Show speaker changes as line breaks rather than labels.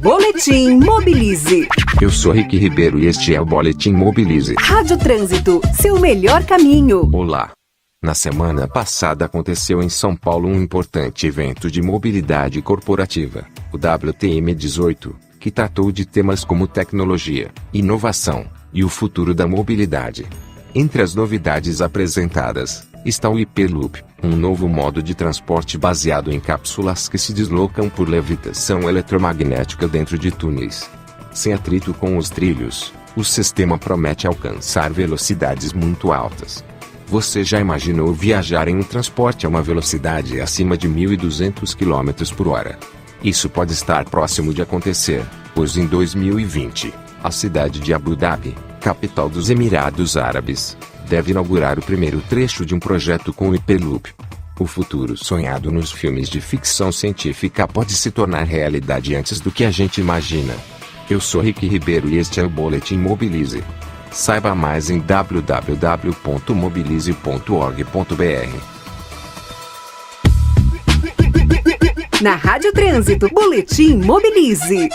Boletim Mobilize.
Eu sou Rick Ribeiro e este é o Boletim Mobilize.
Rádio Trânsito, seu melhor caminho.
Olá. Na semana passada aconteceu em São Paulo um importante evento de mobilidade corporativa, o WTM 18, que tratou de temas como tecnologia, inovação e o futuro da mobilidade. Entre as novidades apresentadas, está o Hyperloop, um novo modo de transporte baseado em cápsulas que se deslocam por levitação eletromagnética dentro de túneis. Sem atrito com os trilhos, o sistema promete alcançar velocidades muito altas. Você já imaginou viajar em um transporte a uma velocidade acima de 1.200 km por hora? Isso pode estar próximo de acontecer, pois em 2020, a cidade de Abu Dhabi, capital dos Emirados Árabes, deve inaugurar o primeiro trecho de um projeto com o Hyperloop. O futuro sonhado nos filmes de ficção científica pode se tornar realidade antes do que a gente imagina. Eu sou Rick Ribeiro e este é o Boletim Mobilize. Saiba mais em www.mobilize.org.br.
Na Rádio Trânsito, Boletim Mobilize.